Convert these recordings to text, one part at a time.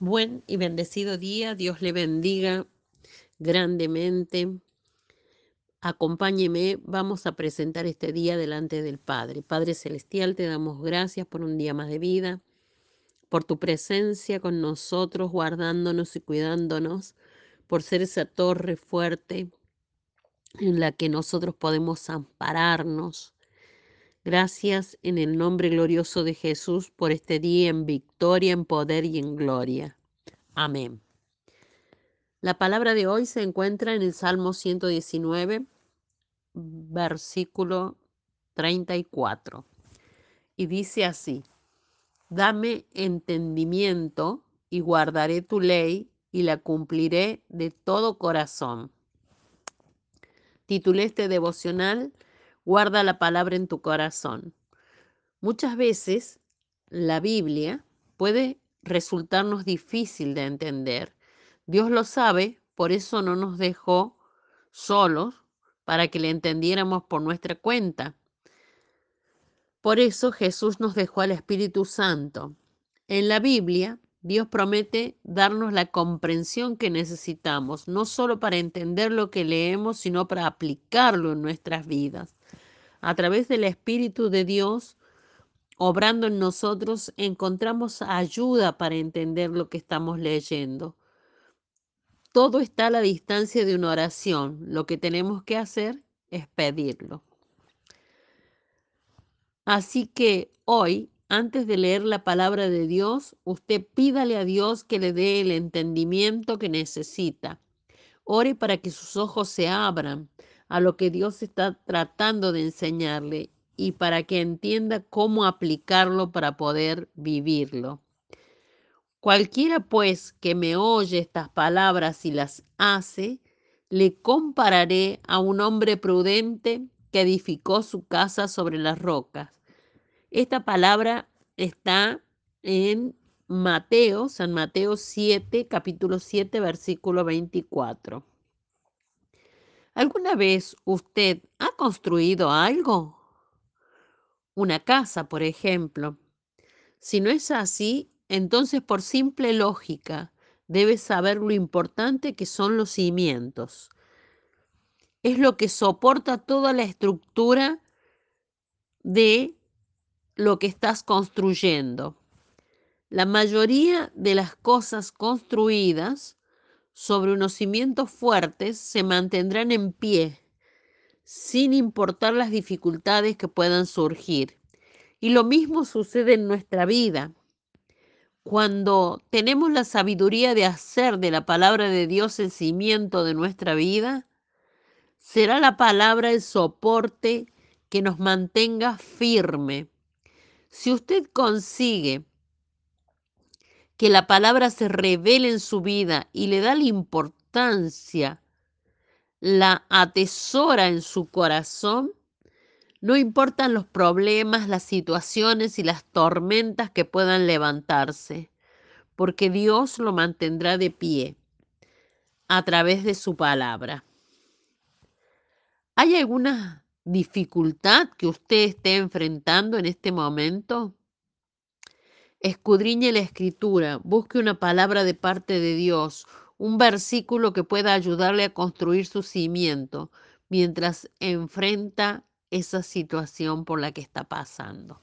Buen y bendecido día, Dios le bendiga grandemente. Acompáñeme, vamos a presentar este día delante del Padre. Padre Celestial, te damos gracias por un día más de vida, por tu presencia con nosotros, guardándonos y cuidándonos, por ser esa torre fuerte en la que nosotros podemos ampararnos. Gracias en el nombre glorioso de Jesús por este día en victoria, en poder y en gloria. Amén. La palabra de hoy se encuentra en el Salmo 119, versículo 34. Y dice así, dame entendimiento y guardaré tu ley y la cumpliré de todo corazón. Titulé este devocional, Guarda la palabra en tu corazón. Muchas veces la Biblia puede resultarnos difícil de entender. Dios lo sabe, por eso no nos dejó solos para que le entendiéramos por nuestra cuenta. Por eso Jesús nos dejó al Espíritu Santo. En la Biblia, Dios promete darnos la comprensión que necesitamos, no solo para entender lo que leemos, sino para aplicarlo en nuestras vidas. A través del Espíritu de Dios, obrando en nosotros, encontramos ayuda para entender lo que estamos leyendo. Todo está a la distancia de una oración. Lo que tenemos que hacer es pedirlo. Así que hoy antes de leer la palabra de Dios, usted pídale a Dios que le dé el entendimiento que necesita. Ore para que sus ojos se abran a lo que Dios está tratando de enseñarle y para que entienda cómo aplicarlo para poder vivirlo. Cualquiera pues que me oye estas palabras y las hace, le compararé a un hombre prudente que edificó su casa sobre las rocas. Esta palabra está en Mateo, San Mateo 7, capítulo 7, versículo 24. ¿Alguna vez usted ha construido algo? Una casa, por ejemplo. Si no es así, entonces por simple lógica debe saber lo importante que son los cimientos. Es lo que soporta toda la estructura de lo que estás construyendo. La mayoría de las cosas construidas sobre unos cimientos fuertes se mantendrán en pie, sin importar las dificultades que puedan surgir. Y lo mismo sucede en nuestra vida. Cuando tenemos la sabiduría de hacer de la palabra de Dios el cimiento de nuestra vida, será la palabra el soporte que nos mantenga firme si usted consigue que la palabra se revele en su vida y le da la importancia, la atesora en su corazón, no importan los problemas, las situaciones y las tormentas que puedan levantarse, porque Dios lo mantendrá de pie a través de su palabra. ¿Hay alguna dificultad que usted esté enfrentando en este momento? Escudriñe la escritura, busque una palabra de parte de Dios, un versículo que pueda ayudarle a construir su cimiento mientras enfrenta esa situación por la que está pasando.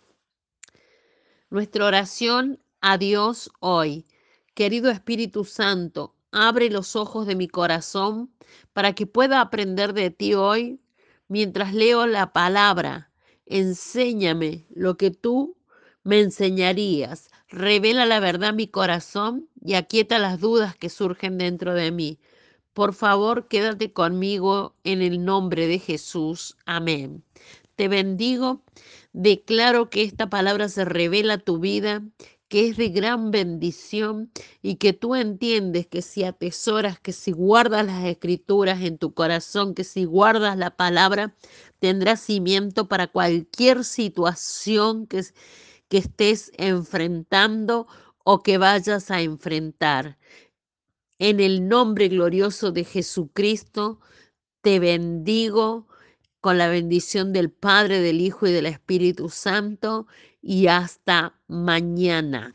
Nuestra oración a Dios hoy. Querido Espíritu Santo, abre los ojos de mi corazón para que pueda aprender de ti hoy mientras leo la palabra. Enséñame lo que tú me enseñarías. Revela la verdad a mi corazón y aquieta las dudas que surgen dentro de mí. Por favor, quédate conmigo en el nombre de Jesús. Amén. Te bendigo. Declaro que esta palabra se revela a tu vida que es de gran bendición y que tú entiendes que si atesoras, que si guardas las escrituras en tu corazón, que si guardas la palabra, tendrás cimiento para cualquier situación que, que estés enfrentando o que vayas a enfrentar. En el nombre glorioso de Jesucristo, te bendigo con la bendición del Padre, del Hijo y del Espíritu Santo y hasta mañana.